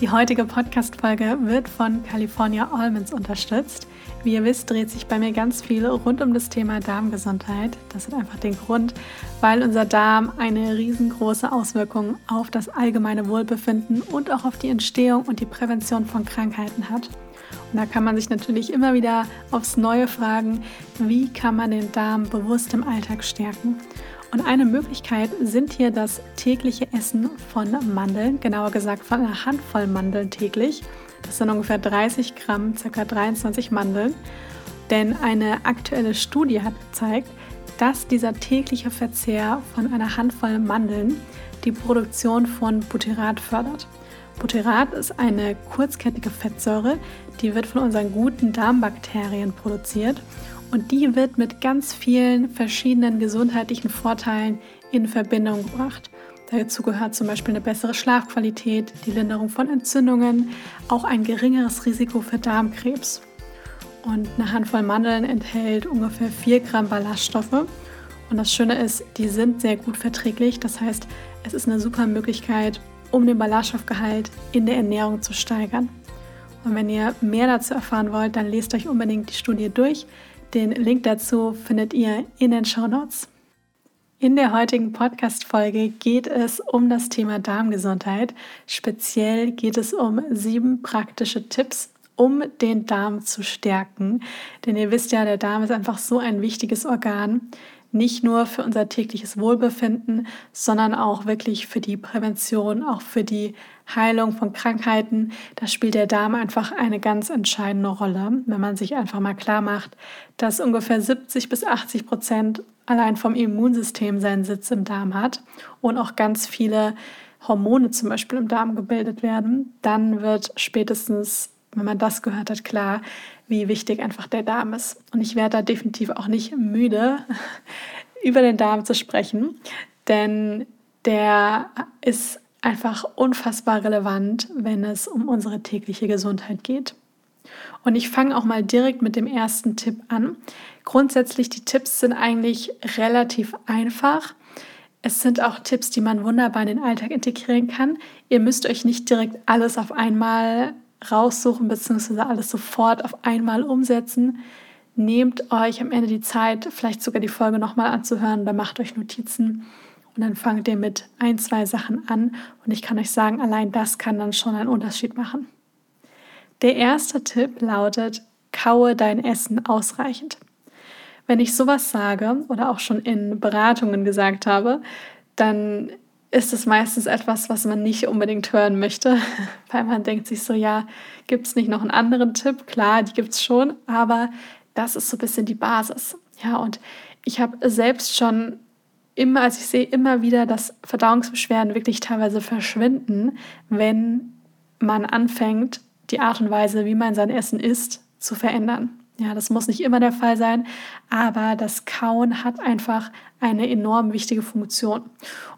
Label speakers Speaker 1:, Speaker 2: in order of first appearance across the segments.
Speaker 1: Die heutige Podcast-Folge wird von California Almonds unterstützt. Wie ihr wisst, dreht sich bei mir ganz viel rund um das Thema Darmgesundheit. Das hat einfach den Grund, weil unser Darm eine riesengroße Auswirkung auf das allgemeine Wohlbefinden und auch auf die Entstehung und die Prävention von Krankheiten hat. Und da kann man sich natürlich immer wieder aufs Neue fragen, wie kann man den Darm bewusst im Alltag stärken? Und eine Möglichkeit sind hier das tägliche Essen von Mandeln, genauer gesagt von einer Handvoll Mandeln täglich. Das sind ungefähr 30 Gramm, ca. 23 Mandeln. Denn eine aktuelle Studie hat gezeigt, dass dieser tägliche Verzehr von einer Handvoll Mandeln die Produktion von Butyrat fördert. Butyrat ist eine kurzkettige Fettsäure, die wird von unseren guten Darmbakterien produziert und die wird mit ganz vielen verschiedenen gesundheitlichen Vorteilen in Verbindung gebracht. Dazu gehört zum Beispiel eine bessere Schlafqualität, die Linderung von Entzündungen, auch ein geringeres Risiko für Darmkrebs. Und eine Handvoll Mandeln enthält ungefähr 4 Gramm Ballaststoffe. Und das Schöne ist, die sind sehr gut verträglich. Das heißt, es ist eine super Möglichkeit, um den Ballaststoffgehalt in der Ernährung zu steigern. Und wenn ihr mehr dazu erfahren wollt, dann lest euch unbedingt die Studie durch. Den Link dazu findet ihr in den Show Notes. In der heutigen Podcast-Folge geht es um das Thema Darmgesundheit. Speziell geht es um sieben praktische Tipps, um den Darm zu stärken. Denn ihr wisst ja, der Darm ist einfach so ein wichtiges Organ. Nicht nur für unser tägliches Wohlbefinden, sondern auch wirklich für die Prävention, auch für die Heilung von Krankheiten. Da spielt der Darm einfach eine ganz entscheidende Rolle, wenn man sich einfach mal klar macht, dass ungefähr 70 bis 80 Prozent allein vom Immunsystem seinen Sitz im Darm hat und auch ganz viele Hormone zum Beispiel im Darm gebildet werden, dann wird spätestens, wenn man das gehört hat, klar, wie wichtig einfach der Darm ist. Und ich werde da definitiv auch nicht müde, über den Darm zu sprechen, denn der ist einfach unfassbar relevant, wenn es um unsere tägliche Gesundheit geht. Und ich fange auch mal direkt mit dem ersten Tipp an. Grundsätzlich, die Tipps sind eigentlich relativ einfach. Es sind auch Tipps, die man wunderbar in den Alltag integrieren kann. Ihr müsst euch nicht direkt alles auf einmal raussuchen bzw. alles sofort auf einmal umsetzen. Nehmt euch am Ende die Zeit, vielleicht sogar die Folge nochmal anzuhören oder macht euch Notizen und dann fangt ihr mit ein, zwei Sachen an und ich kann euch sagen, allein das kann dann schon einen Unterschied machen. Der erste Tipp lautet, kaue dein Essen ausreichend. Wenn ich sowas sage oder auch schon in Beratungen gesagt habe, dann ist es meistens etwas, was man nicht unbedingt hören möchte, weil man denkt sich so, ja, gibt es nicht noch einen anderen Tipp? Klar, die gibt es schon, aber das ist so ein bisschen die Basis. Ja, und ich habe selbst schon immer, also ich sehe immer wieder, dass Verdauungsbeschwerden wirklich teilweise verschwinden, wenn man anfängt, die Art und Weise, wie man sein Essen isst, zu verändern. Ja, das muss nicht immer der Fall sein, aber das Kauen hat einfach eine enorm wichtige Funktion.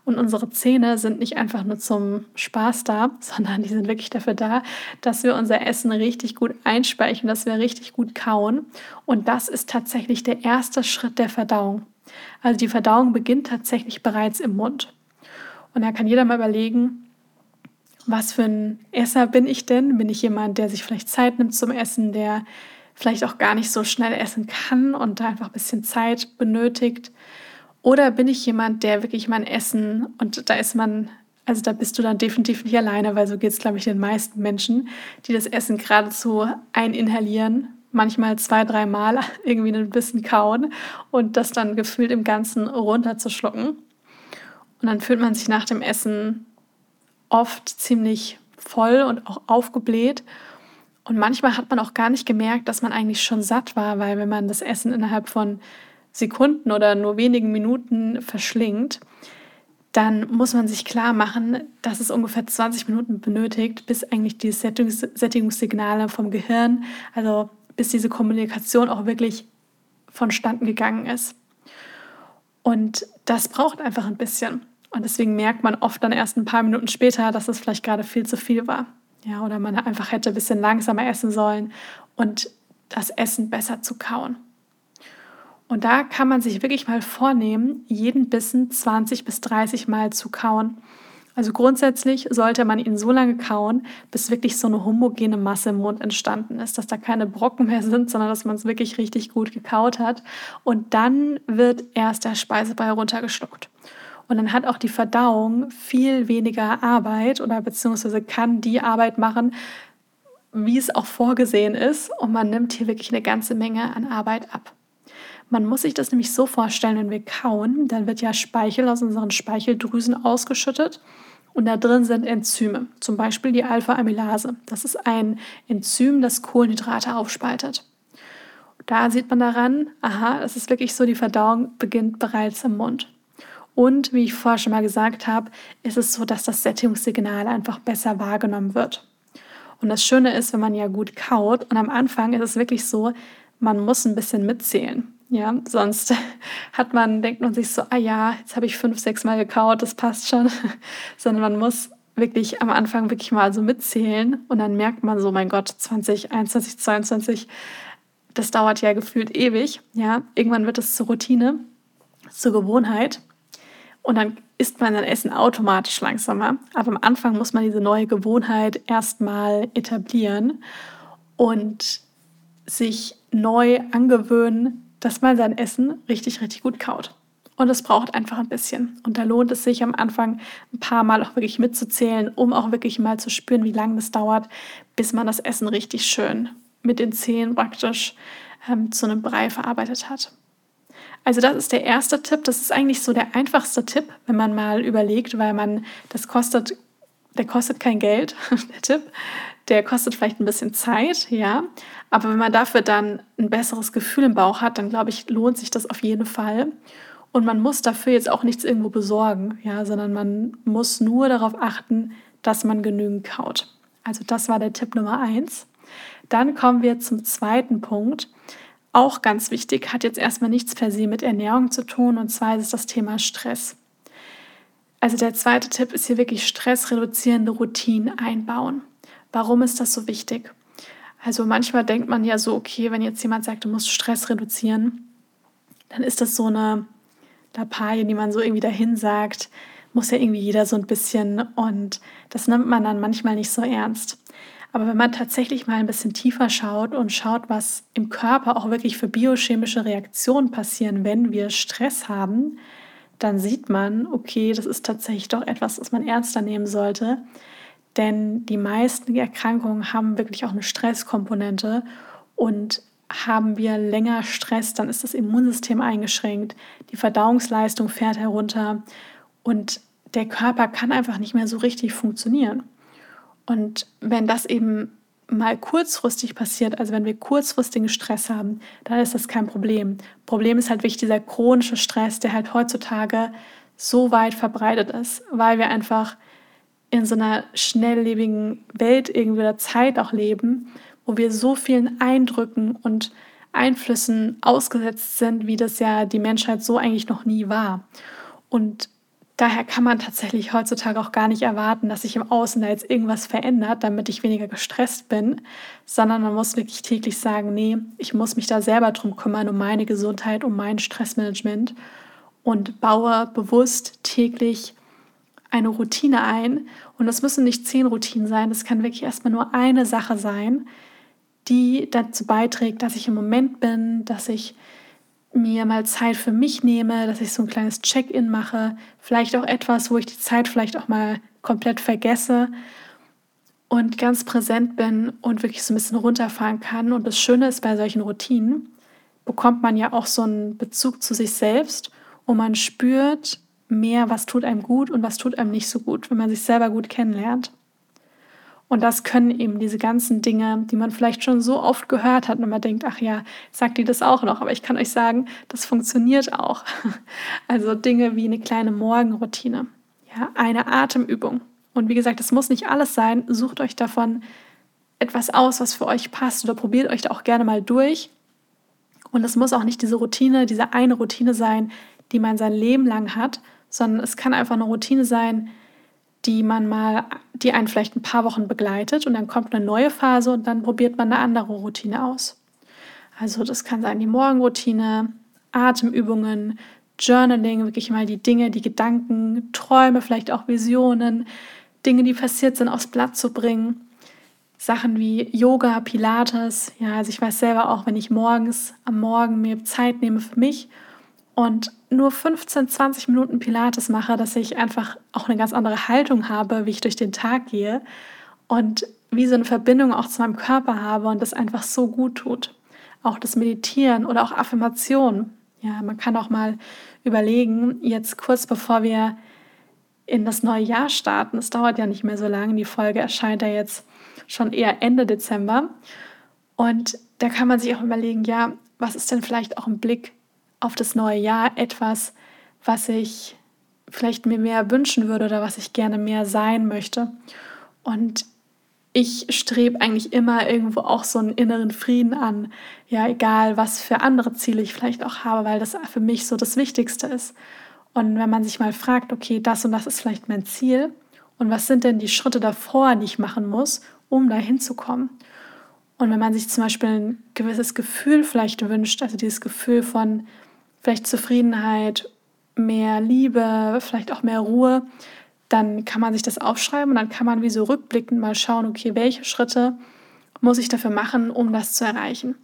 Speaker 1: Und unsere Zähne sind nicht einfach nur zum Spaß da, sondern die sind wirklich dafür da, dass wir unser Essen richtig gut einspeichern, dass wir richtig gut kauen. Und das ist tatsächlich der erste Schritt der Verdauung. Also die Verdauung beginnt tatsächlich bereits im Mund. Und da kann jeder mal überlegen, was für ein Esser bin ich denn? Bin ich jemand, der sich vielleicht Zeit nimmt zum Essen, der vielleicht auch gar nicht so schnell essen kann und da einfach ein bisschen Zeit benötigt? Oder bin ich jemand, der wirklich mein Essen, und da ist man, also da bist du dann definitiv nicht alleine, weil so geht es, glaube ich, den meisten Menschen, die das Essen geradezu eininhalieren, manchmal zwei, dreimal irgendwie ein bisschen kauen und das dann gefühlt im Ganzen runterzuschlucken. Und dann fühlt man sich nach dem Essen oft ziemlich voll und auch aufgebläht. Und manchmal hat man auch gar nicht gemerkt, dass man eigentlich schon satt war, weil wenn man das Essen innerhalb von Sekunden oder nur wenigen Minuten verschlingt, dann muss man sich klar machen, dass es ungefähr 20 Minuten benötigt, bis eigentlich die Sättigungssignale vom Gehirn, also bis diese Kommunikation auch wirklich vonstatten gegangen ist. Und das braucht einfach ein bisschen. Und deswegen merkt man oft dann erst ein paar Minuten später, dass es vielleicht gerade viel zu viel war. Ja, oder man einfach hätte ein bisschen langsamer essen sollen und das Essen besser zu kauen. Und da kann man sich wirklich mal vornehmen, jeden Bissen 20 bis 30 Mal zu kauen. Also grundsätzlich sollte man ihn so lange kauen, bis wirklich so eine homogene Masse im Mund entstanden ist, dass da keine Brocken mehr sind, sondern dass man es wirklich richtig gut gekaut hat. Und dann wird erst der Speisebrei runtergeschluckt. Und dann hat auch die Verdauung viel weniger Arbeit oder beziehungsweise kann die Arbeit machen, wie es auch vorgesehen ist. Und man nimmt hier wirklich eine ganze Menge an Arbeit ab. Man muss sich das nämlich so vorstellen, wenn wir kauen, dann wird ja Speichel aus unseren Speicheldrüsen ausgeschüttet und da drin sind Enzyme, zum Beispiel die Alpha-Amylase. Das ist ein Enzym, das Kohlenhydrate aufspaltet. Da sieht man daran, aha, es ist wirklich so, die Verdauung beginnt bereits im Mund. Und wie ich vorher schon mal gesagt habe, ist es so, dass das Sättigungssignal einfach besser wahrgenommen wird. Und das Schöne ist, wenn man ja gut kaut und am Anfang ist es wirklich so, man muss ein bisschen mitzählen. Ja, sonst hat man, denkt man sich so, ah ja, jetzt habe ich fünf, sechs Mal gekaut, das passt schon. Sondern man muss wirklich am Anfang wirklich mal so mitzählen und dann merkt man so, mein Gott, 20, 21, 22, das dauert ja gefühlt ewig. Ja, irgendwann wird es zur Routine, zur Gewohnheit und dann isst man sein Essen automatisch langsamer. Aber am Anfang muss man diese neue Gewohnheit erstmal etablieren und sich neu angewöhnen, dass man sein Essen richtig, richtig gut kaut. Und es braucht einfach ein bisschen. Und da lohnt es sich am Anfang ein paar Mal auch wirklich mitzuzählen, um auch wirklich mal zu spüren, wie lange das dauert, bis man das Essen richtig schön mit den Zähnen praktisch ähm, zu einem Brei verarbeitet hat. Also das ist der erste Tipp. Das ist eigentlich so der einfachste Tipp, wenn man mal überlegt, weil man, das kostet, der kostet kein Geld, der Tipp. Der kostet vielleicht ein bisschen Zeit, ja. Aber wenn man dafür dann ein besseres Gefühl im Bauch hat, dann glaube ich, lohnt sich das auf jeden Fall. Und man muss dafür jetzt auch nichts irgendwo besorgen, ja, sondern man muss nur darauf achten, dass man genügend kaut. Also das war der Tipp Nummer eins. Dann kommen wir zum zweiten Punkt. Auch ganz wichtig, hat jetzt erstmal nichts per se mit Ernährung zu tun, und zwar ist es das Thema Stress. Also der zweite Tipp ist hier wirklich stressreduzierende Routinen einbauen. Warum ist das so wichtig? Also manchmal denkt man ja so, okay, wenn jetzt jemand sagt, du musst Stress reduzieren, dann ist das so eine Lappalie, die man so irgendwie dahin sagt, muss ja irgendwie jeder so ein bisschen und das nimmt man dann manchmal nicht so ernst. Aber wenn man tatsächlich mal ein bisschen tiefer schaut und schaut, was im Körper auch wirklich für biochemische Reaktionen passieren, wenn wir Stress haben, dann sieht man, okay, das ist tatsächlich doch etwas, das man ernster nehmen sollte. Denn die meisten Erkrankungen haben wirklich auch eine Stresskomponente und haben wir länger Stress, dann ist das Immunsystem eingeschränkt, die Verdauungsleistung fährt herunter und der Körper kann einfach nicht mehr so richtig funktionieren. Und wenn das eben mal kurzfristig passiert, also wenn wir kurzfristigen Stress haben, dann ist das kein Problem. Problem ist halt wirklich dieser chronische Stress, der halt heutzutage so weit verbreitet ist, weil wir einfach in so einer schnelllebigen Welt irgendwie der Zeit auch leben, wo wir so vielen Eindrücken und Einflüssen ausgesetzt sind, wie das ja die Menschheit so eigentlich noch nie war. Und daher kann man tatsächlich heutzutage auch gar nicht erwarten, dass sich im Außen da jetzt irgendwas verändert, damit ich weniger gestresst bin, sondern man muss wirklich täglich sagen, nee, ich muss mich da selber drum kümmern, um meine Gesundheit, um mein Stressmanagement und baue bewusst täglich eine Routine ein. Und das müssen nicht zehn Routinen sein, das kann wirklich erstmal nur eine Sache sein, die dazu beiträgt, dass ich im Moment bin, dass ich mir mal Zeit für mich nehme, dass ich so ein kleines Check-in mache, vielleicht auch etwas, wo ich die Zeit vielleicht auch mal komplett vergesse und ganz präsent bin und wirklich so ein bisschen runterfahren kann. Und das Schöne ist, bei solchen Routinen bekommt man ja auch so einen Bezug zu sich selbst und man spürt, mehr, was tut einem gut und was tut einem nicht so gut, wenn man sich selber gut kennenlernt. Und das können eben diese ganzen Dinge, die man vielleicht schon so oft gehört hat und man denkt, ach ja, sagt die das auch noch. Aber ich kann euch sagen, das funktioniert auch. Also Dinge wie eine kleine Morgenroutine, ja, eine Atemübung. Und wie gesagt, das muss nicht alles sein. Sucht euch davon etwas aus, was für euch passt oder probiert euch da auch gerne mal durch Und es muss auch nicht diese Routine, diese eine Routine sein, die man sein Leben lang hat, sondern es kann einfach eine Routine sein, die man mal, die einen vielleicht ein paar Wochen begleitet und dann kommt eine neue Phase und dann probiert man eine andere Routine aus. Also das kann sein die Morgenroutine, Atemübungen, Journaling, wirklich mal die Dinge, die Gedanken, Träume, vielleicht auch Visionen, Dinge, die passiert sind, aufs Blatt zu bringen. Sachen wie Yoga, Pilates. Ja, also ich weiß selber auch, wenn ich morgens am Morgen mir Zeit nehme für mich und nur 15, 20 Minuten Pilates mache, dass ich einfach auch eine ganz andere Haltung habe, wie ich durch den Tag gehe und wie so eine Verbindung auch zu meinem Körper habe und das einfach so gut tut. Auch das Meditieren oder auch Affirmationen. Ja, man kann auch mal überlegen, jetzt kurz bevor wir in das neue Jahr starten, es dauert ja nicht mehr so lange, die Folge erscheint ja jetzt schon eher Ende Dezember. Und da kann man sich auch überlegen, ja, was ist denn vielleicht auch ein Blick auf das neue Jahr, etwas, was ich vielleicht mir mehr wünschen würde oder was ich gerne mehr sein möchte. Und ich strebe eigentlich immer irgendwo auch so einen inneren Frieden an. Ja, egal, was für andere Ziele ich vielleicht auch habe, weil das für mich so das Wichtigste ist. Und wenn man sich mal fragt, okay, das und das ist vielleicht mein Ziel und was sind denn die Schritte davor, die ich machen muss, um da hinzukommen. Und wenn man sich zum Beispiel ein gewisses Gefühl vielleicht wünscht, also dieses Gefühl von vielleicht Zufriedenheit, mehr Liebe, vielleicht auch mehr Ruhe, dann kann man sich das aufschreiben und dann kann man wie so rückblickend mal schauen, okay, welche Schritte muss ich dafür machen, um das zu erreichen.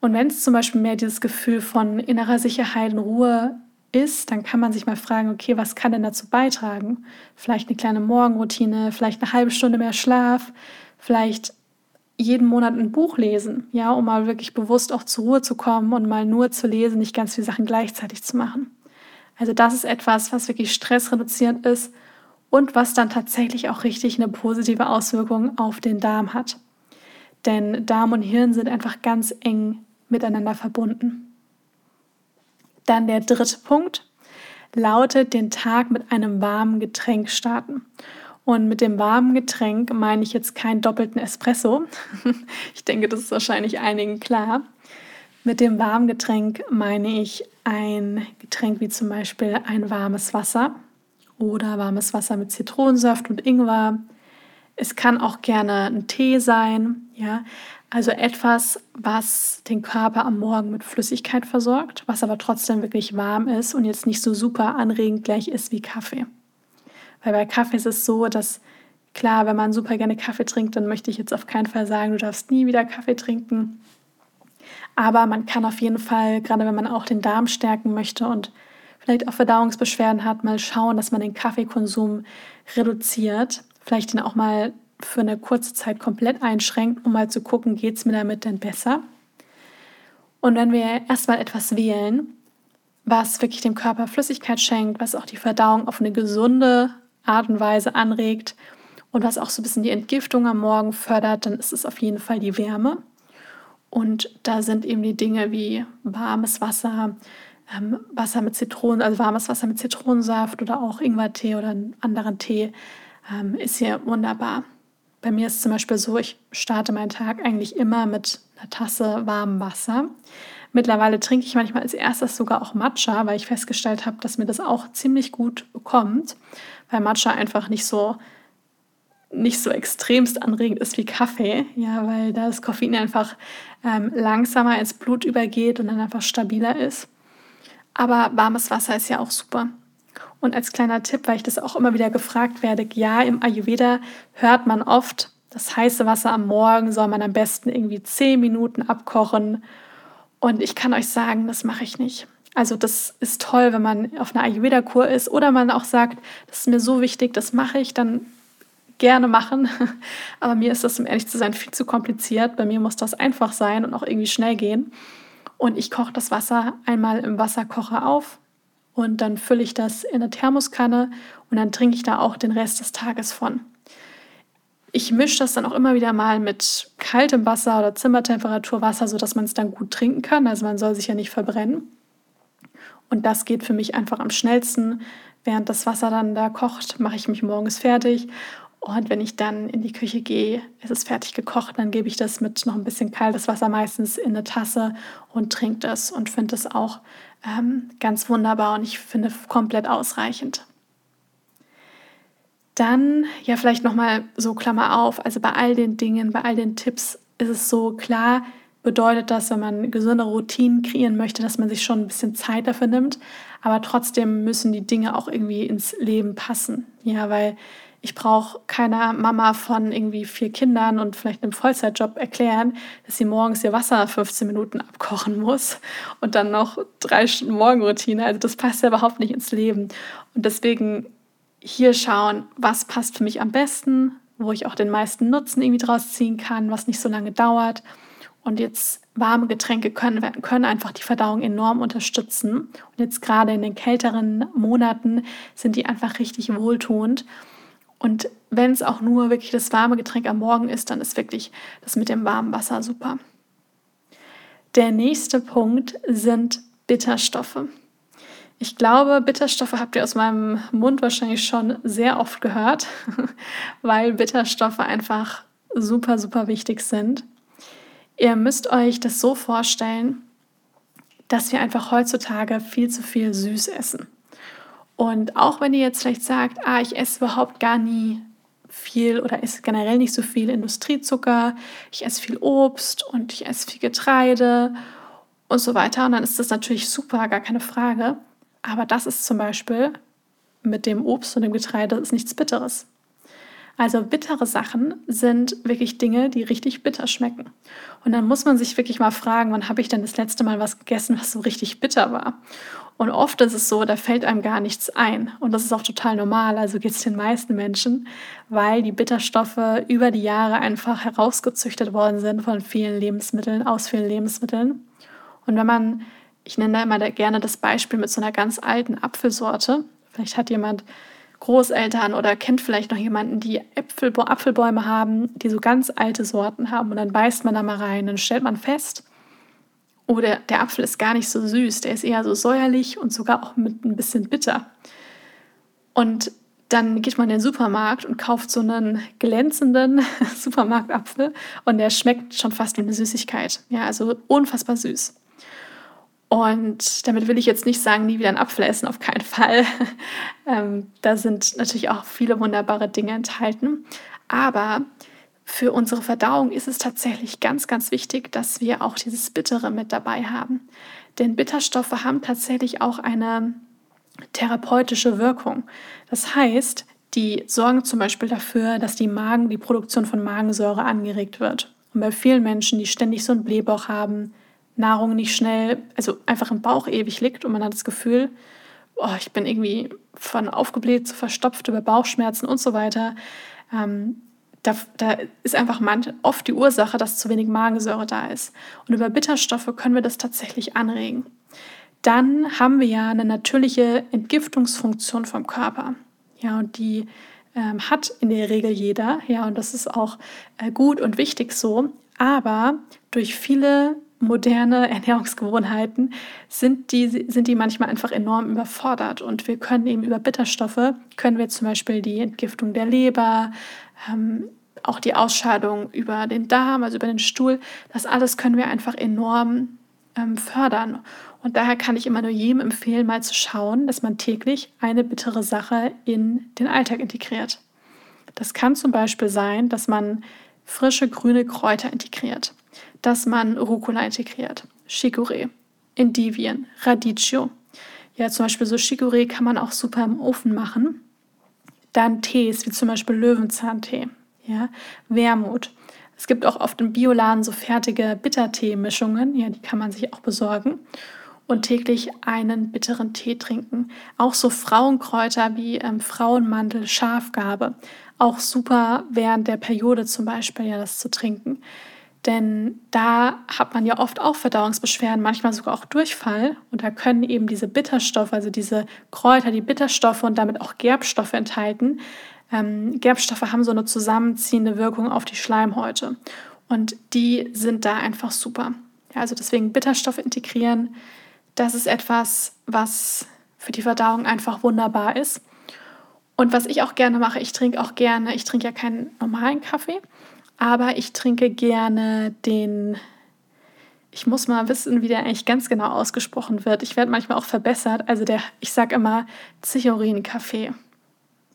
Speaker 1: Und wenn es zum Beispiel mehr dieses Gefühl von innerer Sicherheit und Ruhe ist, dann kann man sich mal fragen, okay, was kann denn dazu beitragen? Vielleicht eine kleine Morgenroutine, vielleicht eine halbe Stunde mehr Schlaf, vielleicht jeden Monat ein Buch lesen, ja, um mal wirklich bewusst auch zur Ruhe zu kommen und mal nur zu lesen, nicht ganz viele Sachen gleichzeitig zu machen. Also das ist etwas, was wirklich stressreduzierend ist und was dann tatsächlich auch richtig eine positive Auswirkung auf den Darm hat. Denn Darm und Hirn sind einfach ganz eng miteinander verbunden. Dann der dritte Punkt lautet, den Tag mit einem warmen Getränk starten. Und mit dem warmen Getränk meine ich jetzt keinen doppelten Espresso. ich denke, das ist wahrscheinlich einigen klar. Mit dem warmen Getränk meine ich ein Getränk wie zum Beispiel ein warmes Wasser oder warmes Wasser mit Zitronensaft und Ingwer. Es kann auch gerne ein Tee sein, ja. Also etwas, was den Körper am Morgen mit Flüssigkeit versorgt, was aber trotzdem wirklich warm ist und jetzt nicht so super anregend gleich ist wie Kaffee. Weil bei Kaffee ist es so, dass klar, wenn man super gerne Kaffee trinkt, dann möchte ich jetzt auf keinen Fall sagen, du darfst nie wieder Kaffee trinken. Aber man kann auf jeden Fall, gerade wenn man auch den Darm stärken möchte und vielleicht auch Verdauungsbeschwerden hat, mal schauen, dass man den Kaffeekonsum reduziert. Vielleicht den auch mal für eine kurze Zeit komplett einschränkt, um mal zu gucken, geht es mir damit denn besser. Und wenn wir erstmal etwas wählen, was wirklich dem Körper Flüssigkeit schenkt, was auch die Verdauung auf eine gesunde Art und Weise anregt und was auch so ein bisschen die Entgiftung am Morgen fördert, dann ist es auf jeden Fall die Wärme. Und da sind eben die Dinge wie warmes Wasser, ähm, Wasser mit Zitronen, also warmes Wasser mit Zitronensaft oder auch Ingwertee oder einen anderen Tee ähm, ist hier wunderbar. Bei mir ist zum Beispiel so, ich starte meinen Tag eigentlich immer mit einer Tasse warmem Wasser. Mittlerweile trinke ich manchmal als erstes sogar auch Matcha, weil ich festgestellt habe, dass mir das auch ziemlich gut bekommt, weil Matcha einfach nicht so nicht so extremst anregend ist wie Kaffee, ja, weil da das Koffein einfach ähm, langsamer ins Blut übergeht und dann einfach stabiler ist. Aber warmes Wasser ist ja auch super. Und als kleiner Tipp, weil ich das auch immer wieder gefragt werde, ja, im Ayurveda hört man oft, das heiße Wasser am Morgen soll man am besten irgendwie zehn Minuten abkochen. Und ich kann euch sagen, das mache ich nicht. Also das ist toll, wenn man auf einer Ayurveda-Kur ist oder man auch sagt, das ist mir so wichtig, das mache ich, dann gerne machen. Aber mir ist das, um ehrlich zu sein, viel zu kompliziert. Bei mir muss das einfach sein und auch irgendwie schnell gehen. Und ich koche das Wasser einmal im Wasserkocher auf, und dann fülle ich das in eine Thermoskanne und dann trinke ich da auch den Rest des Tages von. Ich mische das dann auch immer wieder mal mit kaltem Wasser oder Zimmertemperaturwasser, sodass man es dann gut trinken kann. Also man soll sich ja nicht verbrennen. Und das geht für mich einfach am schnellsten. Während das Wasser dann da kocht, mache ich mich morgens fertig Und wenn ich dann in die Küche gehe, ist es fertig gekocht, dann gebe ich das mit noch ein bisschen kaltes Wasser meistens in eine Tasse und trinke das und finde es auch ähm, ganz wunderbar und ich finde komplett ausreichend. Dann ja vielleicht noch mal so Klammer auf. Also bei all den Dingen, bei all den Tipps ist es so klar, bedeutet das, wenn man gesunde Routinen kreieren möchte, dass man sich schon ein bisschen Zeit dafür nimmt. Aber trotzdem müssen die Dinge auch irgendwie ins Leben passen. Ja, weil ich brauche keiner Mama von irgendwie vier Kindern und vielleicht einem Vollzeitjob erklären, dass sie morgens ihr Wasser 15 Minuten abkochen muss und dann noch drei Stunden Morgenroutine. Also das passt ja überhaupt nicht ins Leben. Und deswegen hier schauen, was passt für mich am besten, wo ich auch den meisten Nutzen irgendwie draus ziehen kann, was nicht so lange dauert. Und jetzt warme Getränke können, können einfach die Verdauung enorm unterstützen. Und jetzt gerade in den kälteren Monaten sind die einfach richtig wohltuend. Und wenn es auch nur wirklich das warme Getränk am Morgen ist, dann ist wirklich das mit dem warmen Wasser super. Der nächste Punkt sind Bitterstoffe. Ich glaube, Bitterstoffe habt ihr aus meinem Mund wahrscheinlich schon sehr oft gehört, weil Bitterstoffe einfach super, super wichtig sind. Ihr müsst euch das so vorstellen, dass wir einfach heutzutage viel zu viel süß essen. Und auch wenn ihr jetzt vielleicht sagt, ah, ich esse überhaupt gar nie viel oder esse generell nicht so viel Industriezucker, ich esse viel Obst und ich esse viel Getreide und so weiter. Und dann ist das natürlich super, gar keine Frage. Aber das ist zum Beispiel mit dem Obst und dem Getreide ist nichts Bitteres. Also bittere Sachen sind wirklich Dinge, die richtig bitter schmecken. Und dann muss man sich wirklich mal fragen, wann habe ich denn das letzte Mal was gegessen, was so richtig bitter war? Und oft ist es so, da fällt einem gar nichts ein. Und das ist auch total normal, also geht es den meisten Menschen, weil die Bitterstoffe über die Jahre einfach herausgezüchtet worden sind von vielen Lebensmitteln, aus vielen Lebensmitteln. Und wenn man, ich nenne da immer gerne das Beispiel mit so einer ganz alten Apfelsorte, vielleicht hat jemand Großeltern oder kennt vielleicht noch jemanden, die Äpfel, Apfelbäume haben, die so ganz alte Sorten haben und dann beißt man da mal rein, dann stellt man fest, oh, der, der Apfel ist gar nicht so süß, der ist eher so säuerlich und sogar auch mit ein bisschen bitter. Und dann geht man in den Supermarkt und kauft so einen glänzenden Supermarktapfel und der schmeckt schon fast wie eine Süßigkeit. Ja, also unfassbar süß. Und damit will ich jetzt nicht sagen, nie wieder einen Apfel essen, auf keinen Fall. ähm, da sind natürlich auch viele wunderbare Dinge enthalten. Aber für unsere Verdauung ist es tatsächlich ganz, ganz wichtig, dass wir auch dieses Bittere mit dabei haben. Denn Bitterstoffe haben tatsächlich auch eine therapeutische Wirkung. Das heißt, die sorgen zum Beispiel dafür, dass die Magen, die Produktion von Magensäure angeregt wird. Und bei vielen Menschen, die ständig so einen Blähbauch haben, Nahrung nicht schnell, also einfach im Bauch ewig liegt und man hat das Gefühl, oh, ich bin irgendwie von aufgebläht zu verstopft über Bauchschmerzen und so weiter. Ähm, da, da, ist einfach oft die Ursache, dass zu wenig Magensäure da ist. Und über Bitterstoffe können wir das tatsächlich anregen. Dann haben wir ja eine natürliche Entgiftungsfunktion vom Körper. Ja, und die ähm, hat in der Regel jeder. Ja, und das ist auch äh, gut und wichtig so. Aber durch viele moderne Ernährungsgewohnheiten sind die, sind die manchmal einfach enorm überfordert. Und wir können eben über Bitterstoffe, können wir zum Beispiel die Entgiftung der Leber, ähm, auch die Ausscheidung über den Darm, also über den Stuhl, das alles können wir einfach enorm ähm, fördern. Und daher kann ich immer nur jedem empfehlen, mal zu schauen, dass man täglich eine bittere Sache in den Alltag integriert. Das kann zum Beispiel sein, dass man frische grüne Kräuter integriert dass man Rucola integriert, Chicorée, Endivien, Radicchio. Ja, zum Beispiel so Chicorée kann man auch super im Ofen machen. Dann Tees, wie zum Beispiel Löwenzahntee, ja, Wermut. Es gibt auch oft im Bioladen so fertige Bittertee-Mischungen, ja, die kann man sich auch besorgen und täglich einen bitteren Tee trinken. Auch so Frauenkräuter wie ähm, Frauenmandel, Schafgarbe, auch super während der Periode zum Beispiel ja das zu trinken. Denn da hat man ja oft auch Verdauungsbeschwerden, manchmal sogar auch Durchfall. Und da können eben diese Bitterstoffe, also diese Kräuter, die Bitterstoffe und damit auch Gerbstoffe enthalten. Ähm, Gerbstoffe haben so eine zusammenziehende Wirkung auf die Schleimhäute. Und die sind da einfach super. Ja, also deswegen Bitterstoffe integrieren, das ist etwas, was für die Verdauung einfach wunderbar ist. Und was ich auch gerne mache, ich trinke auch gerne, ich trinke ja keinen normalen Kaffee, aber ich trinke gerne den, ich muss mal wissen, wie der eigentlich ganz genau ausgesprochen wird. Ich werde manchmal auch verbessert. Also der, ich sage immer Zichorin-Kaffee.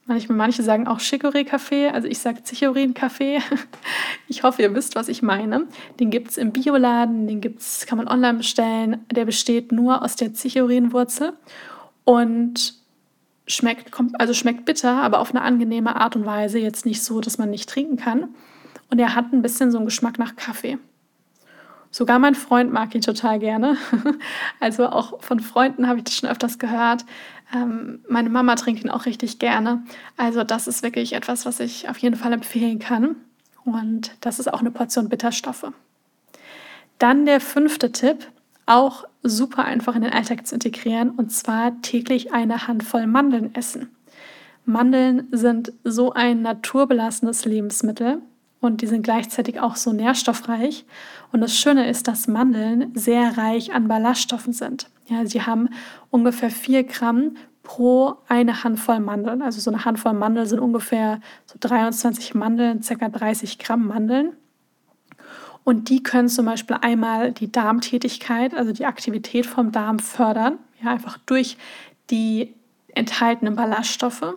Speaker 1: Manchmal, manche sagen auch Chicorée-Kaffee, also ich sage Zichorin-Kaffee. Ich hoffe, ihr wisst, was ich meine. Den gibt es im Bioladen, den gibt's, kann man online bestellen. Der besteht nur aus der Zichorin-Wurzel und schmeckt, also schmeckt bitter, aber auf eine angenehme Art und Weise. Jetzt nicht so, dass man nicht trinken kann. Und er hat ein bisschen so einen Geschmack nach Kaffee. Sogar mein Freund mag ihn total gerne. Also auch von Freunden habe ich das schon öfters gehört. Ähm, meine Mama trinkt ihn auch richtig gerne. Also das ist wirklich etwas, was ich auf jeden Fall empfehlen kann. Und das ist auch eine Portion Bitterstoffe. Dann der fünfte Tipp, auch super einfach in den Alltag zu integrieren, und zwar täglich eine Handvoll Mandeln essen. Mandeln sind so ein naturbelassenes Lebensmittel und die sind gleichzeitig auch so nährstoffreich. Und das Schöne ist, dass Mandeln sehr reich an Ballaststoffen sind. Ja, sie haben ungefähr 4 Gramm pro eine Handvoll Mandeln. Also so eine Handvoll Mandeln sind ungefähr so 23 Mandeln, circa 30 Gramm Mandeln. Und die können zum Beispiel einmal die Darmtätigkeit, also die Aktivität vom Darm fördern, ja, einfach durch die enthaltenen Ballaststoffe.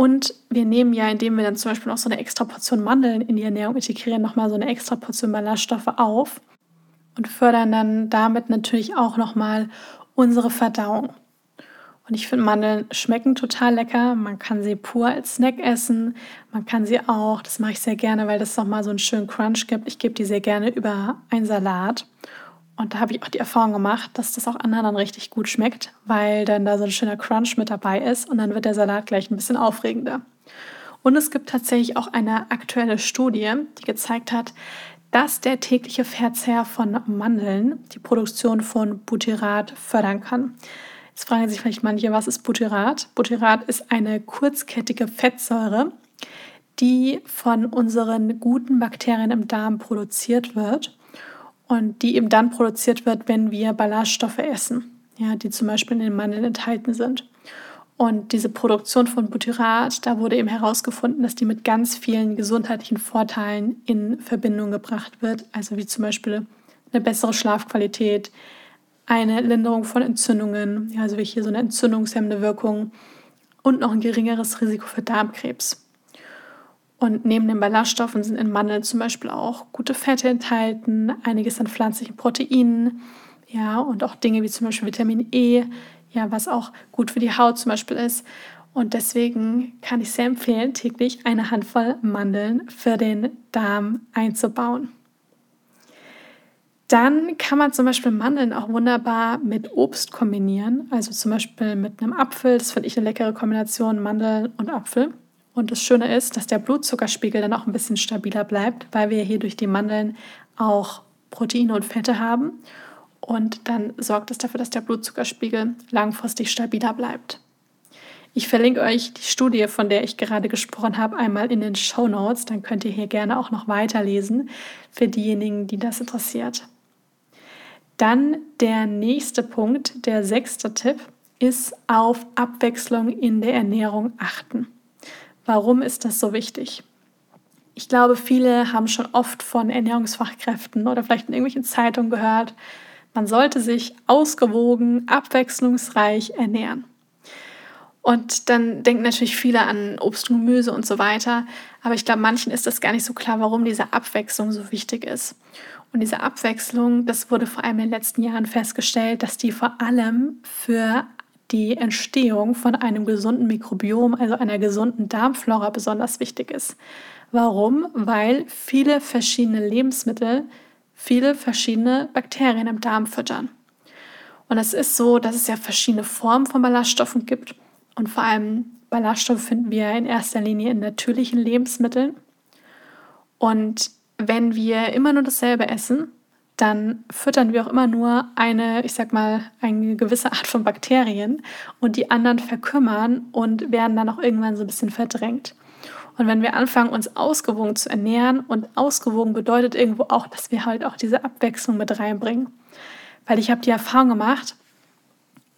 Speaker 1: Und wir nehmen ja, indem wir dann zum Beispiel noch so eine extra Portion Mandeln in die Ernährung integrieren, nochmal so eine extra Portion Ballaststoffe auf und fördern dann damit natürlich auch nochmal unsere Verdauung. Und ich finde, Mandeln schmecken total lecker. Man kann sie pur als Snack essen. Man kann sie auch, das mache ich sehr gerne, weil das nochmal so einen schönen Crunch gibt. Ich gebe die sehr gerne über einen Salat. Und da habe ich auch die Erfahrung gemacht, dass das auch anderen dann richtig gut schmeckt, weil dann da so ein schöner Crunch mit dabei ist und dann wird der Salat gleich ein bisschen aufregender. Und es gibt tatsächlich auch eine aktuelle Studie, die gezeigt hat, dass der tägliche Verzehr von Mandeln die Produktion von Butyrat fördern kann. Jetzt fragen sich vielleicht manche, was ist Butyrat? Butyrat ist eine kurzkettige Fettsäure, die von unseren guten Bakterien im Darm produziert wird und die eben dann produziert wird, wenn wir Ballaststoffe essen, ja, die zum Beispiel in den Mandeln enthalten sind. Und diese Produktion von Butyrat, da wurde eben herausgefunden, dass die mit ganz vielen gesundheitlichen Vorteilen in Verbindung gebracht wird, also wie zum Beispiel eine bessere Schlafqualität, eine Linderung von Entzündungen, ja, also wie hier so eine entzündungshemmende Wirkung und noch ein geringeres Risiko für Darmkrebs. Und neben den Ballaststoffen sind in Mandeln zum Beispiel auch gute Fette enthalten, einiges an pflanzlichen Proteinen, ja, und auch Dinge wie zum Beispiel Vitamin E, ja, was auch gut für die Haut zum Beispiel ist. Und deswegen kann ich sehr empfehlen, täglich eine Handvoll Mandeln für den Darm einzubauen. Dann kann man zum Beispiel Mandeln auch wunderbar mit Obst kombinieren. Also zum Beispiel mit einem Apfel. Das finde ich eine leckere Kombination, Mandeln und Apfel. Und das Schöne ist, dass der Blutzuckerspiegel dann auch ein bisschen stabiler bleibt, weil wir hier durch die Mandeln auch Proteine und Fette haben. Und dann sorgt es dafür, dass der Blutzuckerspiegel langfristig stabiler bleibt. Ich verlinke euch die Studie, von der ich gerade gesprochen habe, einmal in den Show Notes. Dann könnt ihr hier gerne auch noch weiterlesen für diejenigen, die das interessiert. Dann der nächste Punkt, der sechste Tipp, ist auf Abwechslung in der Ernährung achten. Warum ist das so wichtig? Ich glaube, viele haben schon oft von Ernährungsfachkräften oder vielleicht in irgendwelchen Zeitungen gehört, man sollte sich ausgewogen, abwechslungsreich ernähren. Und dann denken natürlich viele an Obst und Gemüse und so weiter. Aber ich glaube, manchen ist das gar nicht so klar, warum diese Abwechslung so wichtig ist. Und diese Abwechslung, das wurde vor allem in den letzten Jahren festgestellt, dass die vor allem für die Entstehung von einem gesunden Mikrobiom, also einer gesunden Darmflora, besonders wichtig ist. Warum? Weil viele verschiedene Lebensmittel viele verschiedene Bakterien im Darm füttern. Und es ist so, dass es ja verschiedene Formen von Ballaststoffen gibt. Und vor allem Ballaststoffe finden wir in erster Linie in natürlichen Lebensmitteln. Und wenn wir immer nur dasselbe essen, dann füttern wir auch immer nur eine, ich sag mal, eine gewisse Art von Bakterien und die anderen verkümmern und werden dann auch irgendwann so ein bisschen verdrängt. Und wenn wir anfangen, uns ausgewogen zu ernähren und ausgewogen bedeutet irgendwo auch, dass wir halt auch diese Abwechslung mit reinbringen. Weil ich habe die Erfahrung gemacht,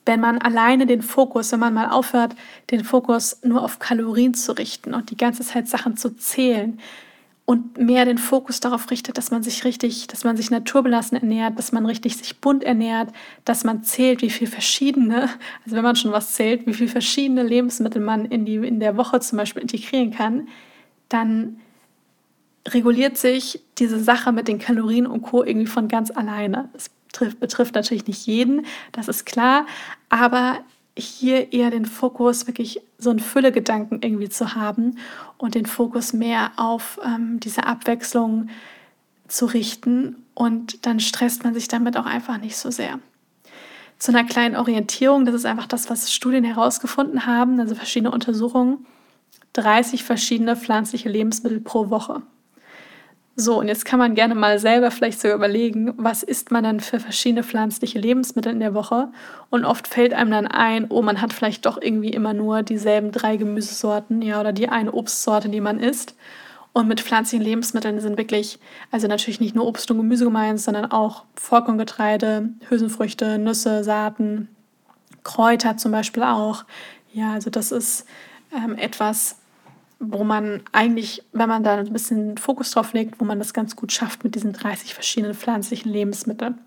Speaker 1: wenn man alleine den Fokus, wenn man mal aufhört, den Fokus nur auf Kalorien zu richten und die ganze Zeit Sachen zu zählen und mehr den Fokus darauf richtet, dass man sich richtig, dass man sich naturbelassen ernährt, dass man richtig sich bunt ernährt, dass man zählt, wie viel verschiedene, also wenn man schon was zählt, wie viel verschiedene Lebensmittel man in, die, in der Woche zum Beispiel integrieren kann, dann reguliert sich diese Sache mit den Kalorien und Co. irgendwie von ganz alleine. Das betrifft, betrifft natürlich nicht jeden, das ist klar, aber hier eher den Fokus, wirklich so einen Füllegedanken irgendwie zu haben und den Fokus mehr auf ähm, diese Abwechslung zu richten und dann stresst man sich damit auch einfach nicht so sehr. Zu einer kleinen Orientierung, das ist einfach das, was Studien herausgefunden haben, also verschiedene Untersuchungen, 30 verschiedene pflanzliche Lebensmittel pro Woche. So, und jetzt kann man gerne mal selber vielleicht so überlegen, was isst man denn für verschiedene pflanzliche Lebensmittel in der Woche? Und oft fällt einem dann ein, oh, man hat vielleicht doch irgendwie immer nur dieselben drei Gemüsesorten, ja, oder die eine Obstsorte, die man isst. Und mit pflanzlichen Lebensmitteln sind wirklich, also natürlich nicht nur Obst und Gemüse gemeint, sondern auch Vollkorngetreide, Hülsenfrüchte, Nüsse, Saaten, Kräuter zum Beispiel auch. Ja, also das ist ähm, etwas, wo man eigentlich, wenn man da ein bisschen Fokus drauf legt, wo man das ganz gut schafft mit diesen 30 verschiedenen pflanzlichen Lebensmitteln.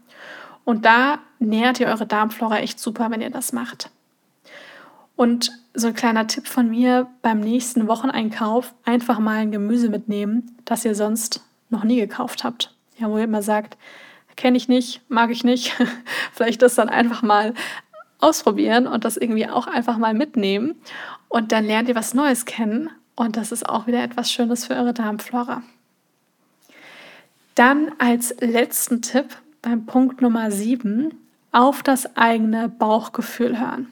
Speaker 1: Und da nährt ihr eure Darmflora echt super, wenn ihr das macht. Und so ein kleiner Tipp von mir beim nächsten Wocheneinkauf, einfach mal ein Gemüse mitnehmen, das ihr sonst noch nie gekauft habt. Ja, wo ihr immer sagt, kenne ich nicht, mag ich nicht. Vielleicht das dann einfach mal ausprobieren und das irgendwie auch einfach mal mitnehmen. Und dann lernt ihr was Neues kennen und das ist auch wieder etwas Schönes für eure Darmflora. Dann als letzten Tipp beim Punkt Nummer 7 auf das eigene Bauchgefühl hören.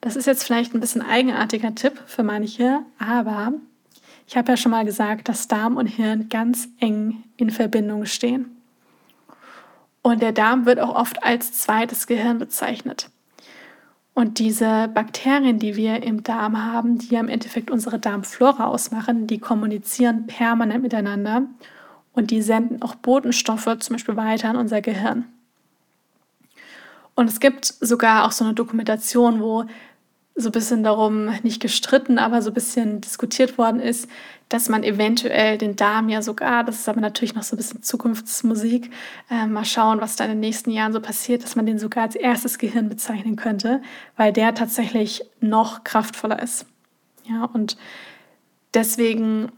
Speaker 1: Das ist jetzt vielleicht ein bisschen eigenartiger Tipp für manche, aber ich habe ja schon mal gesagt, dass Darm und Hirn ganz eng in Verbindung stehen. Und der Darm wird auch oft als zweites Gehirn bezeichnet. Und diese Bakterien, die wir im Darm haben, die ja im Endeffekt unsere Darmflora ausmachen, die kommunizieren permanent miteinander und die senden auch Botenstoffe zum Beispiel weiter in unser Gehirn. Und es gibt sogar auch so eine Dokumentation, wo so ein bisschen darum nicht gestritten, aber so ein bisschen diskutiert worden ist, dass man eventuell den Darm ja sogar, das ist aber natürlich noch so ein bisschen Zukunftsmusik, äh, mal schauen, was da in den nächsten Jahren so passiert, dass man den sogar als erstes Gehirn bezeichnen könnte, weil der tatsächlich noch kraftvoller ist. Ja, und deswegen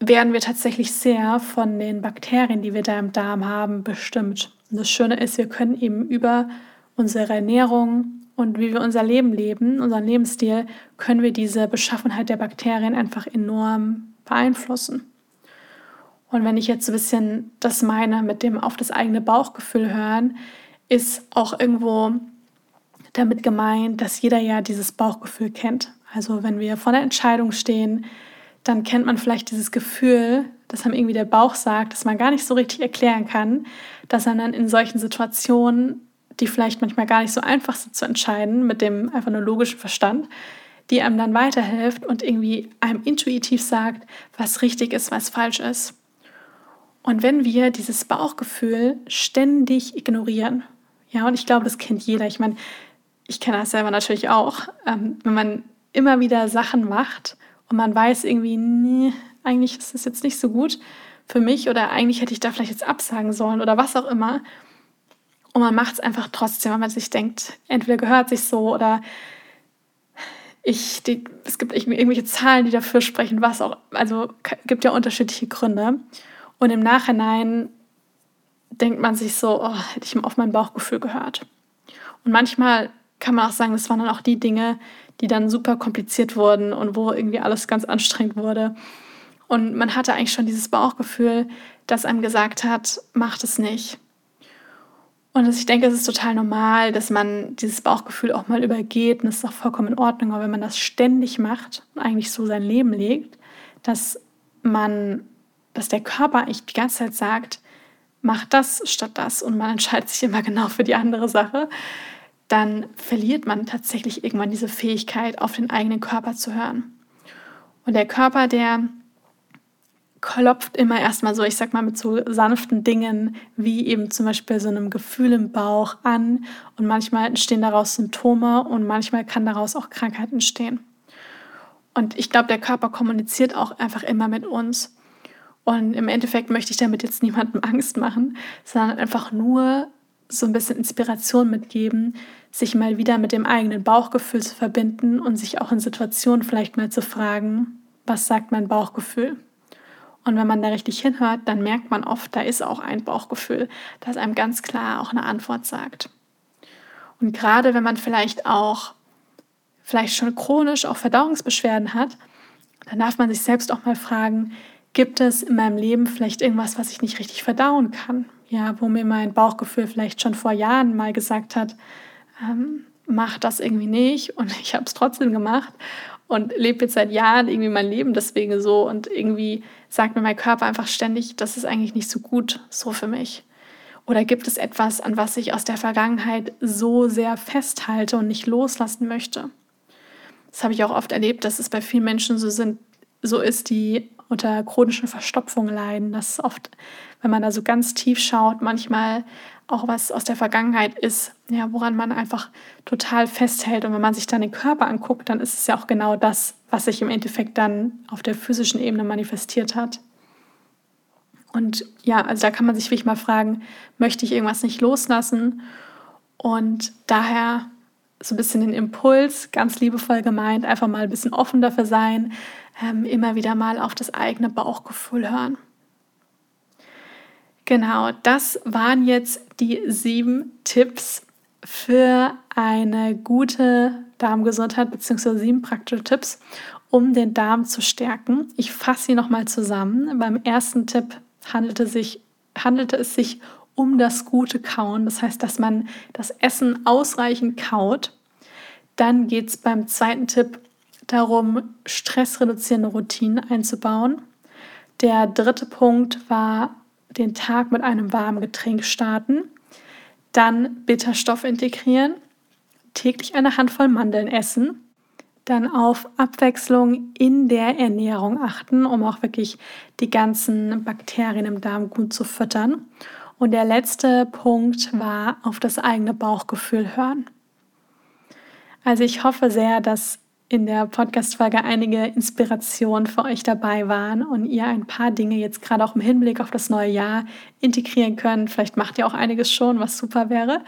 Speaker 1: werden wir tatsächlich sehr von den Bakterien, die wir da im Darm haben, bestimmt. Und das Schöne ist, wir können eben über unsere Ernährung, und wie wir unser Leben leben, unseren Lebensstil, können wir diese Beschaffenheit der Bakterien einfach enorm beeinflussen. Und wenn ich jetzt so ein bisschen das meine mit dem auf das eigene Bauchgefühl hören, ist auch irgendwo damit gemeint, dass jeder ja dieses Bauchgefühl kennt. Also wenn wir vor der Entscheidung stehen, dann kennt man vielleicht dieses Gefühl, das einem irgendwie der Bauch sagt, das man gar nicht so richtig erklären kann, dass man dann in solchen Situationen die vielleicht manchmal gar nicht so einfach sind zu entscheiden, mit dem einfach nur logischen Verstand, die einem dann weiterhilft und irgendwie einem intuitiv sagt, was richtig ist, was falsch ist. Und wenn wir dieses Bauchgefühl ständig ignorieren, ja, und ich glaube, das kennt jeder. Ich meine, ich kenne das selber natürlich auch. Ähm, wenn man immer wieder Sachen macht und man weiß irgendwie, nee, eigentlich ist das jetzt nicht so gut für mich oder eigentlich hätte ich da vielleicht jetzt absagen sollen oder was auch immer. Und man macht es einfach trotzdem, weil man sich denkt, entweder gehört sich so oder ich, die, es gibt irgendwelche Zahlen, die dafür sprechen, was auch, also gibt ja unterschiedliche Gründe. Und im Nachhinein denkt man sich so, oh, hätte ich auf mein Bauchgefühl gehört. Und manchmal kann man auch sagen, das waren dann auch die Dinge, die dann super kompliziert wurden und wo irgendwie alles ganz anstrengend wurde. Und man hatte eigentlich schon dieses Bauchgefühl, das einem gesagt hat, macht es nicht. Und ich denke, es ist total normal, dass man dieses Bauchgefühl auch mal übergeht. Und es ist auch vollkommen in Ordnung. Aber wenn man das ständig macht und eigentlich so sein Leben legt, dass man, dass der Körper eigentlich die ganze Zeit sagt, mach das statt das und man entscheidet sich immer genau für die andere Sache, dann verliert man tatsächlich irgendwann diese Fähigkeit, auf den eigenen Körper zu hören. Und der Körper, der klopft immer erstmal so, ich sag mal, mit so sanften Dingen wie eben zum Beispiel so einem Gefühl im Bauch an und manchmal entstehen daraus Symptome und manchmal kann daraus auch Krankheit entstehen. Und ich glaube, der Körper kommuniziert auch einfach immer mit uns. Und im Endeffekt möchte ich damit jetzt niemandem Angst machen, sondern einfach nur so ein bisschen Inspiration mitgeben, sich mal wieder mit dem eigenen Bauchgefühl zu verbinden und sich auch in Situationen vielleicht mal zu fragen, was sagt mein Bauchgefühl? Und wenn man da richtig hinhört, dann merkt man oft, da ist auch ein Bauchgefühl, das einem ganz klar auch eine Antwort sagt. Und gerade wenn man vielleicht auch, vielleicht schon chronisch auch Verdauungsbeschwerden hat, dann darf man sich selbst auch mal fragen, gibt es in meinem Leben vielleicht irgendwas, was ich nicht richtig verdauen kann? Ja, wo mir mein Bauchgefühl vielleicht schon vor Jahren mal gesagt hat, ähm, mach das irgendwie nicht und ich habe es trotzdem gemacht und lebe jetzt seit Jahren irgendwie mein Leben deswegen so und irgendwie sagt mir mein Körper einfach ständig, das ist eigentlich nicht so gut so für mich. Oder gibt es etwas, an was ich aus der Vergangenheit so sehr festhalte und nicht loslassen möchte? Das habe ich auch oft erlebt, dass es bei vielen Menschen so sind, so ist, die unter chronischen Verstopfungen leiden. Das ist oft, wenn man da so ganz tief schaut, manchmal auch was aus der Vergangenheit ist, ja, woran man einfach total festhält. Und wenn man sich dann den Körper anguckt, dann ist es ja auch genau das, was sich im Endeffekt dann auf der physischen Ebene manifestiert hat. Und ja, also da kann man sich wirklich mal fragen, möchte ich irgendwas nicht loslassen? Und daher so ein bisschen den Impuls, ganz liebevoll gemeint, einfach mal ein bisschen offen dafür sein, ähm, immer wieder mal auf das eigene Bauchgefühl hören. Genau, das waren jetzt die sieben Tipps für eine gute Darmgesundheit, beziehungsweise sieben praktische Tipps, um den Darm zu stärken. Ich fasse sie nochmal zusammen. Beim ersten Tipp handelte, sich, handelte es sich um das gute Kauen, das heißt, dass man das Essen ausreichend kaut. Dann geht es beim zweiten Tipp darum, stressreduzierende Routinen einzubauen. Der dritte Punkt war den Tag mit einem warmen Getränk starten, dann Bitterstoff integrieren, täglich eine Handvoll Mandeln essen, dann auf Abwechslung in der Ernährung achten, um auch wirklich die ganzen Bakterien im Darm gut zu füttern. Und der letzte Punkt war auf das eigene Bauchgefühl hören. Also ich hoffe sehr, dass in der Podcast-Folge einige Inspirationen für euch dabei waren und ihr ein paar Dinge jetzt gerade auch im Hinblick auf das neue Jahr integrieren könnt. Vielleicht macht ihr auch einiges schon, was super wäre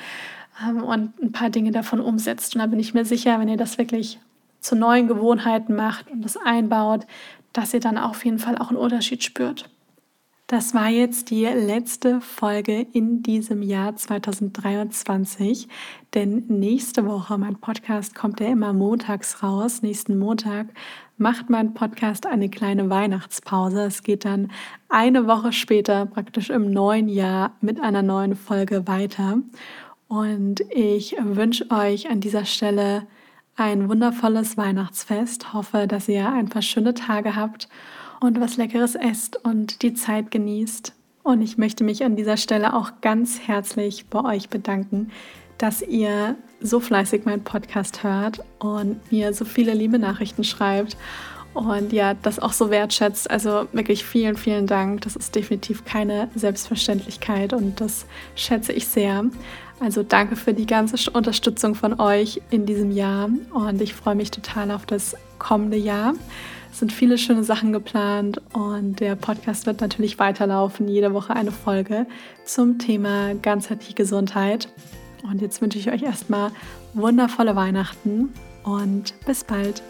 Speaker 1: ähm, und ein paar Dinge davon umsetzt. Und da bin ich mir sicher, wenn ihr das wirklich zu neuen Gewohnheiten macht und das einbaut, dass ihr dann auf jeden Fall auch einen Unterschied spürt. Das war jetzt die letzte Folge in diesem Jahr 2023, denn nächste Woche, mein Podcast kommt ja immer montags raus, nächsten Montag macht mein Podcast eine kleine Weihnachtspause. Es geht dann eine Woche später, praktisch im neuen Jahr, mit einer neuen Folge weiter. Und ich wünsche euch an dieser Stelle ein wundervolles Weihnachtsfest. Hoffe, dass ihr ein paar schöne Tage habt und was Leckeres esst und die Zeit genießt. Und ich möchte mich an dieser Stelle auch ganz herzlich bei euch bedanken, dass ihr so fleißig meinen Podcast hört und mir so viele liebe Nachrichten schreibt und ja, das auch so wertschätzt. Also wirklich vielen, vielen Dank. Das ist definitiv keine Selbstverständlichkeit und das schätze ich sehr. Also danke für die ganze Unterstützung von euch in diesem Jahr und ich freue mich total auf das kommende Jahr. Es sind viele schöne Sachen geplant und der Podcast wird natürlich weiterlaufen. Jede Woche eine Folge zum Thema ganzheitliche Gesundheit. Und jetzt wünsche ich euch erstmal wundervolle Weihnachten und bis bald.